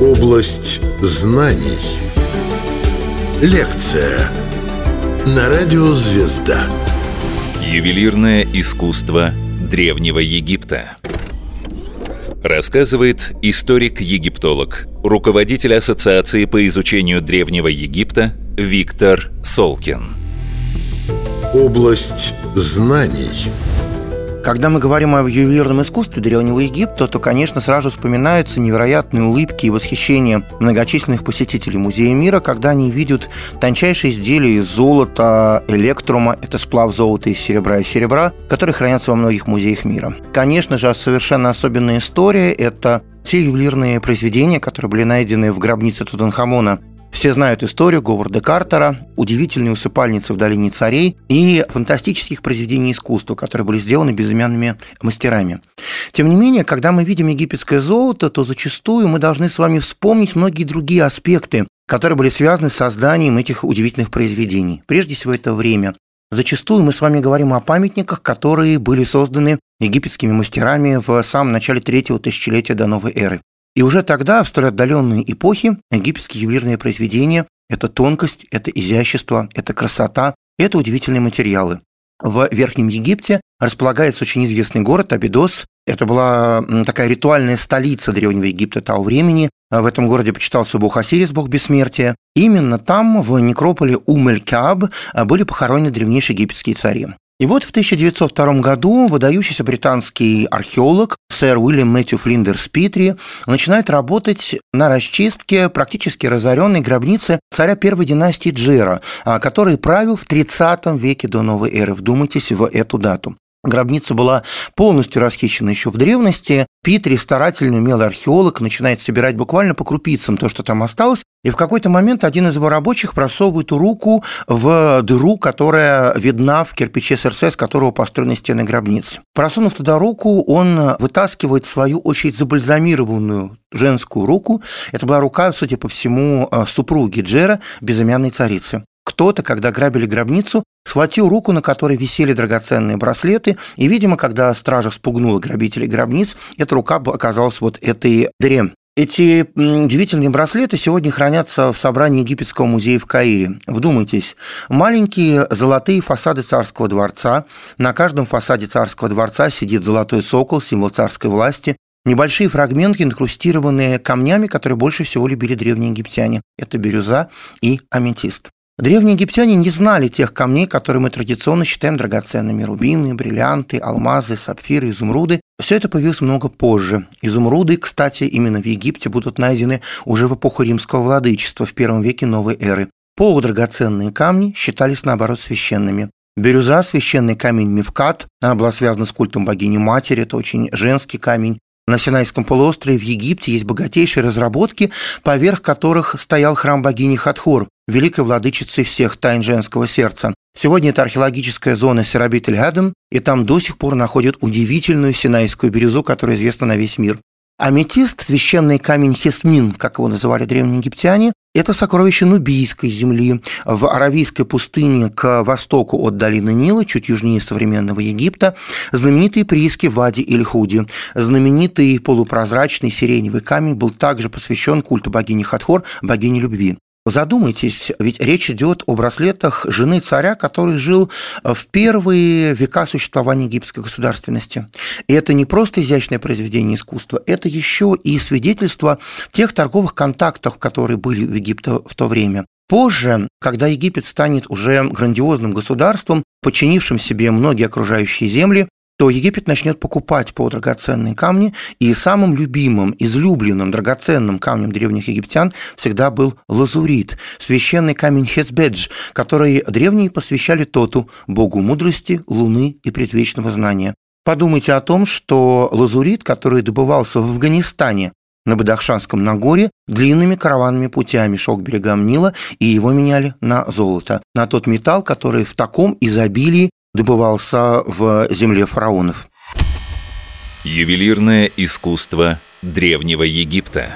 Область знаний. Лекция на радио «Звезда». Ювелирное искусство Древнего Египта. Рассказывает историк-египтолог, руководитель Ассоциации по изучению Древнего Египта Виктор Солкин. Область знаний. Когда мы говорим об ювелирном искусстве Древнего Египта, то, конечно, сразу вспоминаются невероятные улыбки и восхищение многочисленных посетителей Музея мира, когда они видят тончайшие изделия из золота, электрума, это сплав золота из серебра и серебра, которые хранятся во многих музеях мира. Конечно же, совершенно особенная история – это те ювелирные произведения, которые были найдены в гробнице Тутанхамона все знают историю Говарда Картера, удивительные усыпальницы в долине царей и фантастических произведений искусства, которые были сделаны безымянными мастерами. Тем не менее, когда мы видим египетское золото, то зачастую мы должны с вами вспомнить многие другие аспекты, которые были связаны с созданием этих удивительных произведений. Прежде всего, это время. Зачастую мы с вами говорим о памятниках, которые были созданы египетскими мастерами в самом начале третьего тысячелетия до новой эры. И уже тогда, в столь отдаленные эпохи, египетские ювелирные произведения – это тонкость, это изящество, это красота, это удивительные материалы. В Верхнем Египте располагается очень известный город Абидос. Это была такая ритуальная столица Древнего Египта того времени. В этом городе почитался бог Осирис, бог бессмертия. Именно там, в некрополе Умель-Кааб, были похоронены древнейшие египетские цари. И вот в 1902 году выдающийся британский археолог сэр Уильям Мэтью Флиндерс Питри начинает работать на расчистке практически разоренной гробницы царя первой династии Джера, а, который правил в 30 веке до новой эры. Вдумайтесь в эту дату. Гробница была полностью расхищена еще в древности. Питри, старательный умелый археолог, начинает собирать буквально по крупицам то, что там осталось, и в какой-то момент один из его рабочих просовывает руку в дыру, которая видна в кирпиче СРС, с которого построены стены гробницы. Просунув туда руку, он вытаскивает свою очень забальзамированную женскую руку. Это была рука, судя по всему, супруги Джера, безымянной царицы. Кто-то, когда грабили гробницу, схватил руку, на которой висели драгоценные браслеты, и, видимо, когда стража спугнула грабителей гробниц, эта рука оказалась вот этой дыре. Эти удивительные браслеты сегодня хранятся в собрании Египетского музея в Каире. Вдумайтесь, маленькие золотые фасады царского дворца. На каждом фасаде царского дворца сидит золотой сокол, символ царской власти. Небольшие фрагменты, инкрустированные камнями, которые больше всего любили древние египтяне. Это бирюза и аметист. Древние египтяне не знали тех камней, которые мы традиционно считаем драгоценными. Рубины, бриллианты, алмазы, сапфиры, изумруды. Все это появилось много позже. Изумруды, кстати, именно в Египте будут найдены уже в эпоху римского владычества в первом веке новой эры. Полудрагоценные камни считались, наоборот, священными. Бирюза – священный камень Мевкат, она была связана с культом богини-матери, это очень женский камень. На Синайском полуострове в Египте есть богатейшие разработки, поверх которых стоял храм богини Хатхор, великой владычицы всех тайн женского сердца. Сегодня это археологическая зона Серабит-эль-Гадам, и там до сих пор находят удивительную синайскую бирюзу, которая известна на весь мир. Аметист, священный камень Хесмин, как его называли древние египтяне, это сокровище Нубийской земли в Аравийской пустыне к востоку от долины Нила, чуть южнее современного Египта, знаменитые прииски Вади или Худи. Знаменитый полупрозрачный сиреневый камень был также посвящен культу богини Хатхор, богини любви. Задумайтесь, ведь речь идет о браслетах жены царя, который жил в первые века существования египетской государственности. И это не просто изящное произведение искусства, это еще и свидетельство тех торговых контактов, которые были в Египте в то время. Позже, когда Египет станет уже грандиозным государством, подчинившим себе многие окружающие земли, то Египет начнет покупать полудрагоценные камни, и самым любимым, излюбленным драгоценным камнем древних египтян всегда был лазурит, священный камень Хесбедж, который древние посвящали Тоту, богу мудрости, луны и предвечного знания. Подумайте о том, что лазурит, который добывался в Афганистане, на Бадахшанском Нагоре длинными караванными путями шел к берегам Нила, и его меняли на золото, на тот металл, который в таком изобилии добывался в земле фараонов. Ювелирное искусство Древнего Египта.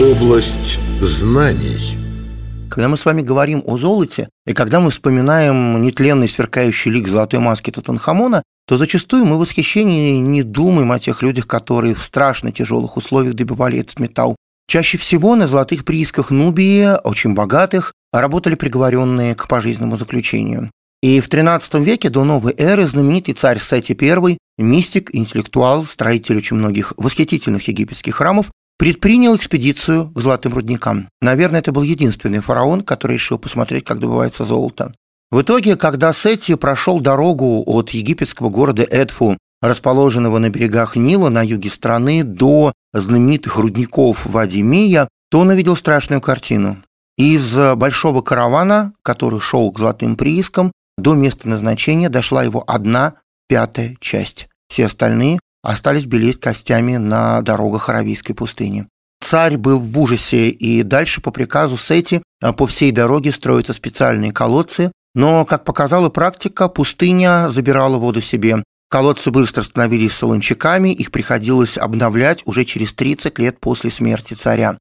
Область знаний. Когда мы с вами говорим о золоте, и когда мы вспоминаем нетленный сверкающий лик золотой маски Тутанхамона, то зачастую мы в восхищении не думаем о тех людях, которые в страшно тяжелых условиях добивали этот металл. Чаще всего на золотых приисках Нубии, очень богатых, работали приговоренные к пожизненному заключению. И в XIII веке до новой эры знаменитый царь Сети I, мистик, интеллектуал, строитель очень многих восхитительных египетских храмов, предпринял экспедицию к золотым рудникам. Наверное, это был единственный фараон, который решил посмотреть, как добывается золото. В итоге, когда Сети прошел дорогу от египетского города Эдфу, расположенного на берегах Нила на юге страны, до знаменитых рудников Вадимия, то он увидел страшную картину. Из большого каравана, который шел к золотым приискам, до места назначения дошла его одна пятая часть. Все остальные остались белеть костями на дорогах Аравийской пустыни. Царь был в ужасе, и дальше по приказу Сети а, по всей дороге строятся специальные колодцы, но, как показала практика, пустыня забирала воду себе. Колодцы быстро становились солончаками, их приходилось обновлять уже через 30 лет после смерти царя.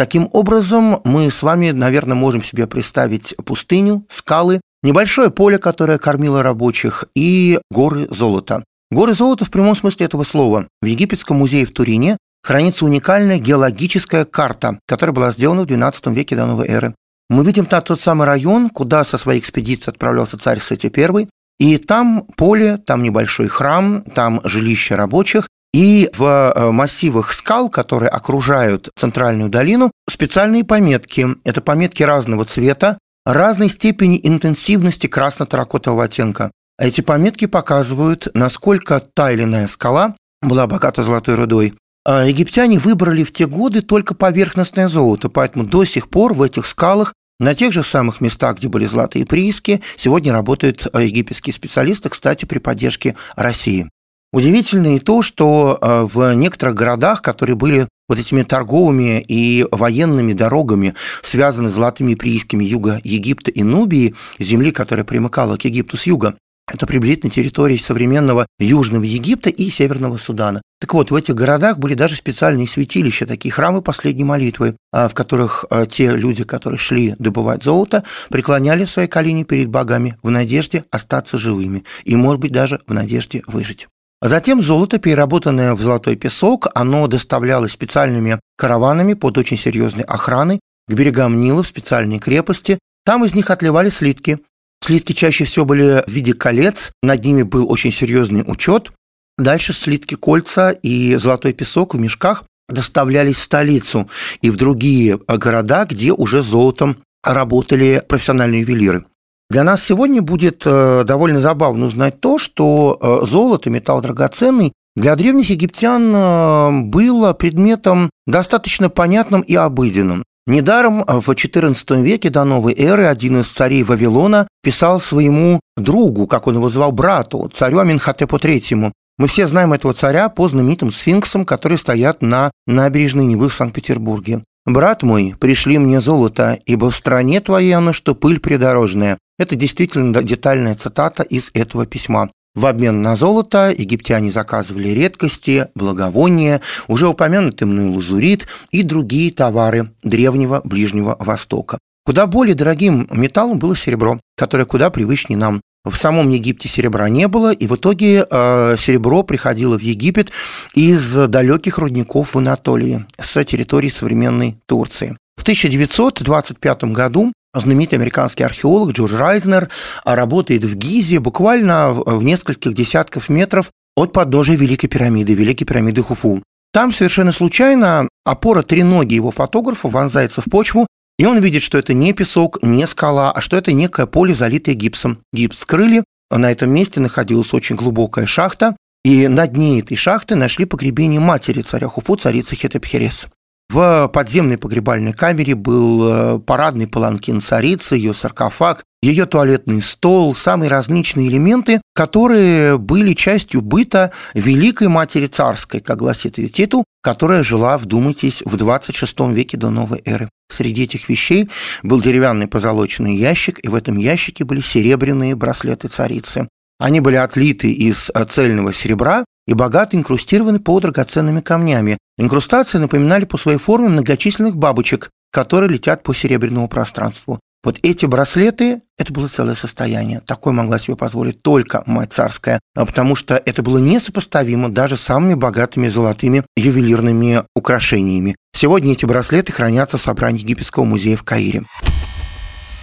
Таким образом, мы с вами, наверное, можем себе представить пустыню, скалы, небольшое поле, которое кормило рабочих, и горы золота. Горы золота в прямом смысле этого слова. В Египетском музее в Турине хранится уникальная геологическая карта, которая была сделана в XII веке до новой эры. Мы видим там тот самый район, куда со своей экспедицией отправлялся царь Сети I, и там поле, там небольшой храм, там жилище рабочих, и в э, массивах скал, которые окружают центральную долину, специальные пометки. Это пометки разного цвета, разной степени интенсивности красно-таракотового оттенка. Эти пометки показывают, насколько та или иная скала была богата золотой рудой. А египтяне выбрали в те годы только поверхностное золото, поэтому до сих пор в этих скалах на тех же самых местах, где были золотые прииски, сегодня работают э, египетские специалисты, кстати, при поддержке России. Удивительно и то, что э, в некоторых городах, которые были вот этими торговыми и военными дорогами, связаны с золотыми приисками юга Египта и Нубии, земли, которая примыкала к Египту с юга, это приблизительно территория современного Южного Египта и Северного Судана. Так вот, в этих городах были даже специальные святилища, такие храмы последней молитвы, а, в которых а, те люди, которые шли добывать золото, преклоняли свои колени перед богами в надежде остаться живыми и, может быть, даже в надежде выжить. А затем золото, переработанное в золотой песок, оно доставлялось специальными караванами под очень серьезной охраной к берегам Нила в специальные крепости. Там из них отливали слитки. Слитки чаще всего были в виде колец, над ними был очень серьезный учет. Дальше слитки кольца и золотой песок в мешках доставлялись в столицу и в другие города, где уже золотом работали профессиональные ювелиры. Для нас сегодня будет э, довольно забавно узнать то, что э, золото, металл драгоценный, для древних египтян э, было предметом достаточно понятным и обыденным. Недаром в XIV веке до новой эры один из царей Вавилона писал своему другу, как он его звал, брату, царю Аминхотепу III. Мы все знаем этого царя по знаменитым сфинксам, которые стоят на набережной Невы в Санкт-Петербурге. «Брат мой, пришли мне золото, ибо в стране твоей оно, что пыль придорожная. Это действительно детальная цитата из этого письма. В обмен на золото египтяне заказывали редкости, благовония, уже упомянутый мной лазурит и другие товары древнего Ближнего Востока. Куда более дорогим металлом было серебро, которое куда привычнее нам. В самом Египте серебра не было, и в итоге э, серебро приходило в Египет из далеких рудников в Анатолии, с территории современной Турции. В 1925 году знаменитый американский археолог Джордж Райзнер работает в Гизе буквально в нескольких десятков метров от подножия Великой пирамиды, Великой пирамиды Хуфу. Там совершенно случайно опора треноги его фотографа вонзается в почву, и он видит, что это не песок, не скала, а что это некое поле, залитое гипсом. Гипс скрыли, на этом месте находилась очень глубокая шахта, и на дне этой шахты нашли погребение матери царя Хуфу, царицы Хетепхерес. В подземной погребальной камере был э, парадный паланкин царицы, ее саркофаг, ее туалетный стол, самые различные элементы, которые были частью быта Великой Матери Царской, как гласит ее титул, которая жила, вдумайтесь, в 26 веке до новой эры. Среди этих вещей был деревянный позолоченный ящик, и в этом ящике были серебряные браслеты царицы. Они были отлиты из э, цельного серебра и богато инкрустированы по драгоценными камнями. Инкрустации напоминали по своей форме многочисленных бабочек, которые летят по серебряному пространству. Вот эти браслеты – это было целое состояние. Такое могла себе позволить только мать царская, а потому что это было несопоставимо даже с самыми богатыми золотыми ювелирными украшениями. Сегодня эти браслеты хранятся в собрании Египетского музея в Каире.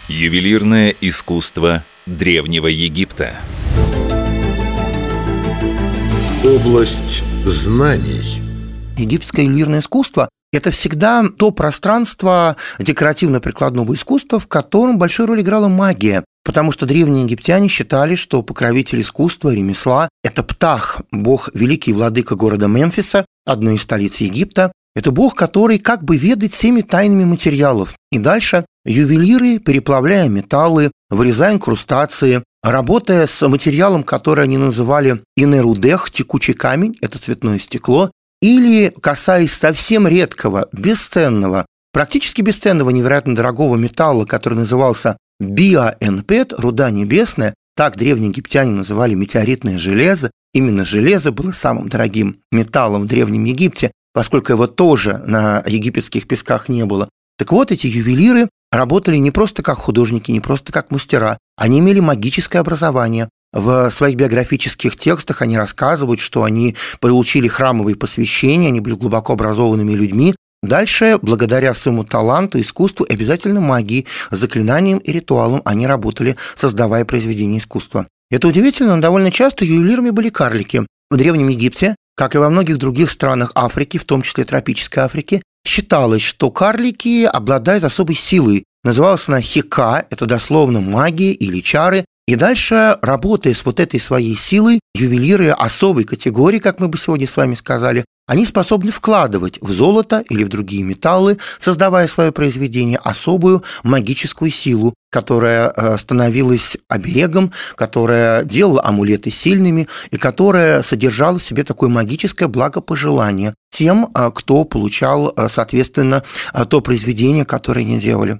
Ювелирное искусство Древнего Египта. Область знаний. Египетское ювелирное искусство это всегда то пространство декоративно-прикладного искусства, в котором большую роль играла магия. Потому что древние египтяне считали, что покровитель искусства, ремесла – это Птах, бог великий владыка города Мемфиса, одной из столиц Египта. Это бог, который как бы ведает всеми тайнами материалов. И дальше ювелиры, переплавляя металлы, вырезая инкрустации, работая с материалом, который они называли инерудех, текучий камень, это цветное стекло, или касаясь совсем редкого, бесценного, практически бесценного, невероятно дорогого металла, который назывался биоэнпет, руда небесная, так древние египтяне называли метеоритное железо. Именно железо было самым дорогим металлом в Древнем Египте, поскольку его тоже на египетских песках не было. Так вот, эти ювелиры работали не просто как художники, не просто как мастера, они имели магическое образование, в своих биографических текстах они рассказывают, что они получили храмовые посвящения, они были глубоко образованными людьми. Дальше, благодаря своему таланту, искусству обязательно магии, заклинаниям и ритуалам они работали, создавая произведения искусства. Это удивительно, но довольно часто ювелирами были карлики. В Древнем Египте, как и во многих других странах Африки, в том числе тропической Африки, считалось, что карлики обладают особой силой. Называлась она хика, это дословно магия или чары, и дальше, работая с вот этой своей силой, ювелиры особой категории, как мы бы сегодня с вами сказали, они способны вкладывать в золото или в другие металлы, создавая свое произведение, особую магическую силу, которая э, становилась оберегом, которая делала амулеты сильными и которая содержала в себе такое магическое благопожелание тем, э, кто получал, э, соответственно, то произведение, которое они делали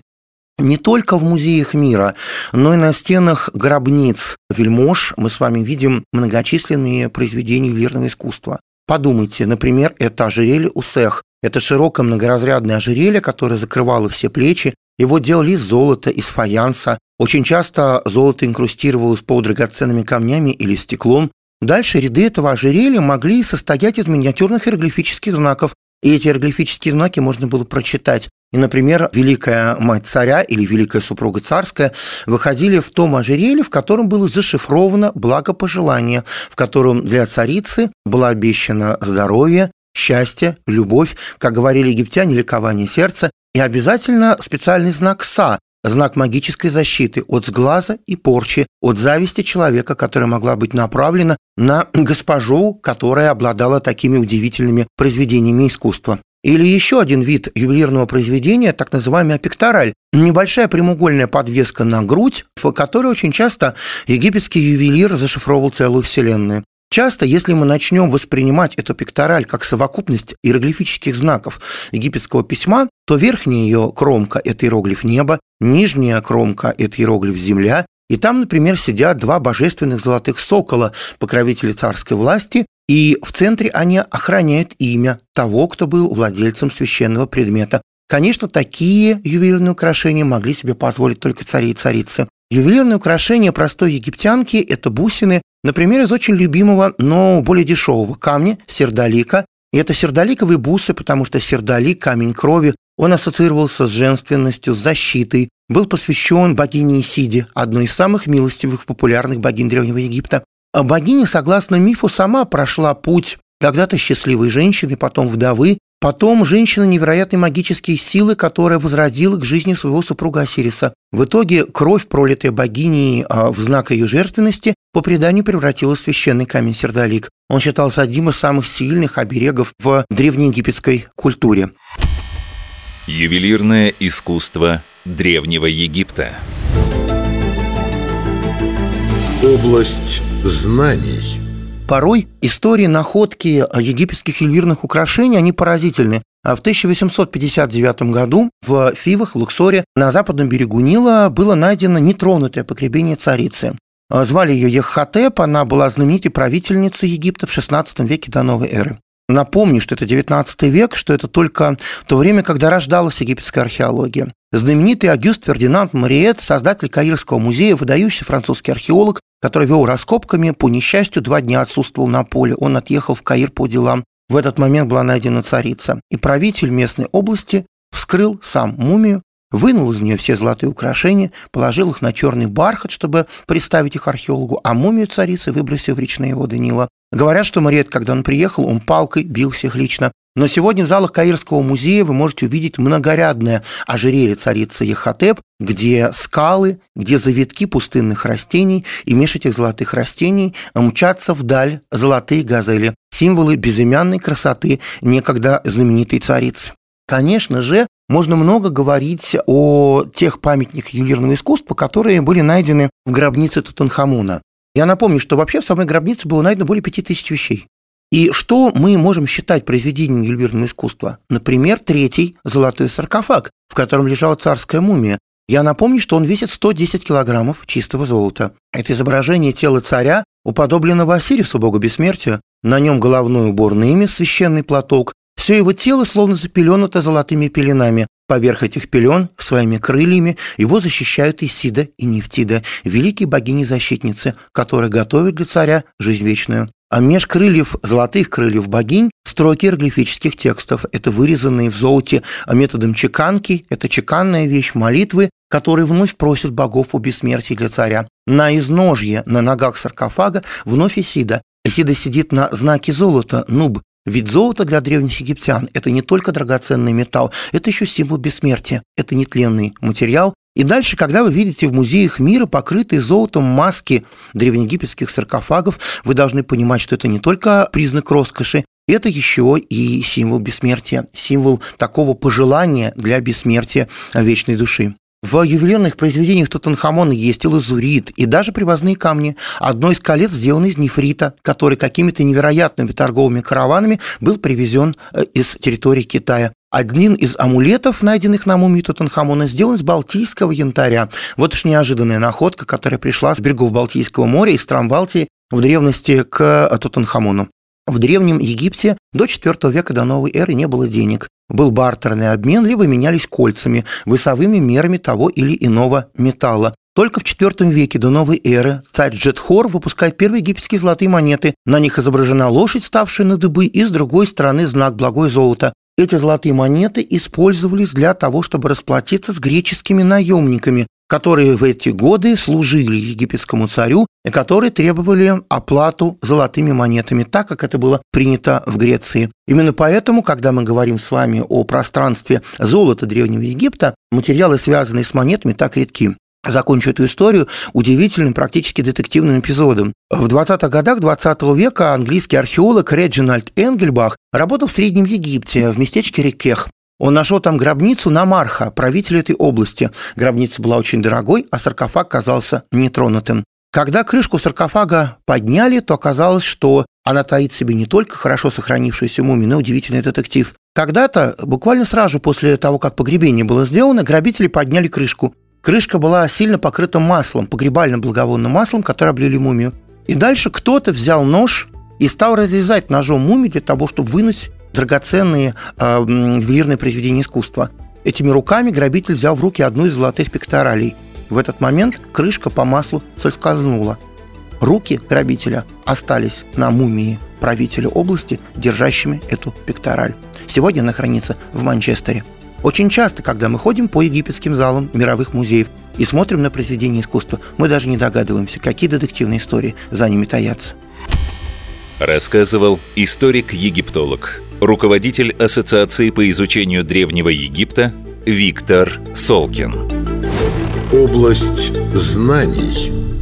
не только в музеях мира, но и на стенах гробниц вельмож мы с вами видим многочисленные произведения ювелирного искусства. Подумайте, например, это ожерелье Усех. Это широкое многоразрядное ожерелье, которое закрывало все плечи. Его делали из золота, из фаянса. Очень часто золото инкрустировалось по драгоценными камнями или стеклом. Дальше ряды этого ожерелья могли состоять из миниатюрных иероглифических знаков, и эти иероглифические знаки можно было прочитать. И, например, Великая Мать Царя или Великая Супруга Царская выходили в том ожерелье, в котором было зашифровано благопожелание, в котором для царицы было обещано здоровье, счастье, любовь, как говорили египтяне, ликование сердца, и обязательно специальный знак «Са», знак магической защиты от сглаза и порчи, от зависти человека, которая могла быть направлена на госпожу, которая обладала такими удивительными произведениями искусства. Или еще один вид ювелирного произведения, так называемый апектораль. Небольшая прямоугольная подвеска на грудь, в которой очень часто египетский ювелир зашифровывал целую вселенную. Часто, если мы начнем воспринимать эту пектораль как совокупность иероглифических знаков египетского письма, то верхняя ее кромка – это иероглиф неба, нижняя кромка – это иероглиф земля, и там, например, сидят два божественных золотых сокола, покровители царской власти, и в центре они охраняют имя того, кто был владельцем священного предмета. Конечно, такие ювелирные украшения могли себе позволить только цари и царицы. Ювелирные украшения простой египтянки – это бусины, например, из очень любимого, но более дешевого камня – сердолика. И это сердоликовые бусы, потому что сердолик – камень крови, он ассоциировался с женственностью, с защитой, был посвящен богине Исиде, одной из самых милостивых популярных богинь Древнего Египта. А богиня, согласно мифу, сама прошла путь когда-то счастливой женщины, потом вдовы, потом женщины невероятной магические силы, которая возродила к жизни своего супруга Осириса. В итоге кровь, пролитая богиней а, в знак ее жертвенности, по преданию превратилась в священный камень сердолик. Он считался одним из самых сильных оберегов в древнеегипетской культуре. Ювелирное искусство Древнего Египта. Область знаний. Порой истории находки египетских ювелирных украшений, они поразительны. А в 1859 году в Фивах, в Луксоре, на западном берегу Нила было найдено нетронутое погребение царицы. А, звали ее Еххотеп, она была знаменитой правительницей Египта в XVI веке до новой эры. Напомню, что это 19 век, что это только то время, когда рождалась египетская археология. знаменитый Агюст Фердинанд Мариет, создатель Каирского музея, выдающийся французский археолог, который вел раскопками, по несчастью, два дня отсутствовал на поле. Он отъехал в Каир по делам. В этот момент была найдена царица. И правитель местной области вскрыл сам мумию, вынул из нее все золотые украшения, положил их на черный бархат, чтобы представить их археологу, а мумию царицы выбросил в речные воды Нила. Говорят, что Мариет, когда он приехал, он палкой бил всех лично. Но сегодня в залах Каирского музея вы можете увидеть многорядное ожерелье царицы Ехотеп, где скалы, где завитки пустынных растений, и меж этих золотых растений мчатся вдаль золотые газели, символы безымянной красоты некогда знаменитой царицы. Конечно же, можно много говорить о тех памятниках ювелирного искусства, которые были найдены в гробнице Тутанхамона. Я напомню, что вообще в самой гробнице было найдено более 5000 вещей. И что мы можем считать произведением ювелирного искусства? Например, третий золотой саркофаг, в котором лежала царская мумия. Я напомню, что он весит 110 килограммов чистого золота. Это изображение тела царя, уподобленного Осирису, богу бессмертия. На нем головной убор на имя, священный платок. Все его тело словно запеленуто золотыми пеленами. Поверх этих пелен своими крыльями его защищают Исида и Нефтида, великие богини-защитницы, которые готовят для царя жизнь вечную. А меж крыльев, золотых крыльев богинь, строки иероглифических текстов. Это вырезанные в золоте методом чеканки, это чеканная вещь молитвы, которые вновь просят богов о бессмертии для царя. На изножье, на ногах саркофага, вновь Исида. Исида сидит на знаке золота, нуб, ведь золото для древних египтян – это не только драгоценный металл, это еще символ бессмертия, это нетленный материал, и дальше, когда вы видите в музеях мира покрытые золотом маски древнеегипетских саркофагов, вы должны понимать, что это не только признак роскоши, это еще и символ бессмертия, символ такого пожелания для бессмертия вечной души. В ювелирных произведениях Тутанхамона есть и лазурит, и даже привозные камни. Одно из колец сделано из нефрита, который какими-то невероятными торговыми караванами был привезен э, из территории Китая. Один из амулетов, найденных на мумии Тутанхамона, сделан из балтийского янтаря. Вот уж неожиданная находка, которая пришла с берегов Балтийского моря из стран Балтии в древности к Тутанхамону. В Древнем Египте до IV века до новой эры не было денег. Был бартерный обмен, либо менялись кольцами, весовыми мерами того или иного металла. Только в IV веке до новой эры царь Джетхор выпускает первые египетские золотые монеты. На них изображена лошадь, ставшая на дыбы, и с другой стороны знак благое золото. Эти золотые монеты использовались для того, чтобы расплатиться с греческими наемниками, которые в эти годы служили египетскому царю и которые требовали оплату золотыми монетами, так как это было принято в Греции. Именно поэтому, когда мы говорим с вами о пространстве золота Древнего Египта, материалы, связанные с монетами, так редки закончу эту историю удивительным, практически детективным эпизодом. В 20-х годах 20 века английский археолог Реджинальд Энгельбах работал в Среднем Египте, в местечке Рекех. Он нашел там гробницу Намарха, правителя этой области. Гробница была очень дорогой, а саркофаг казался нетронутым. Когда крышку саркофага подняли, то оказалось, что она таит в себе не только хорошо сохранившуюся мумию, но и удивительный детектив. Когда-то, буквально сразу после того, как погребение было сделано, грабители подняли крышку. Крышка была сильно покрыта маслом, погребальным благовонным маслом, которое облили мумию. И дальше кто-то взял нож и стал разрезать ножом мумию для того, чтобы вынуть драгоценные э, ювелирные произведения искусства. Этими руками грабитель взял в руки одну из золотых пекторалей. В этот момент крышка по маслу соскользнула. Руки грабителя остались на мумии правителя области, держащими эту пектораль. Сегодня она хранится в Манчестере. Очень часто, когда мы ходим по египетским залам мировых музеев и смотрим на произведения искусства, мы даже не догадываемся, какие детективные истории за ними таятся. Рассказывал историк-египтолог, руководитель Ассоциации по изучению Древнего Египта Виктор Солкин. Область знаний –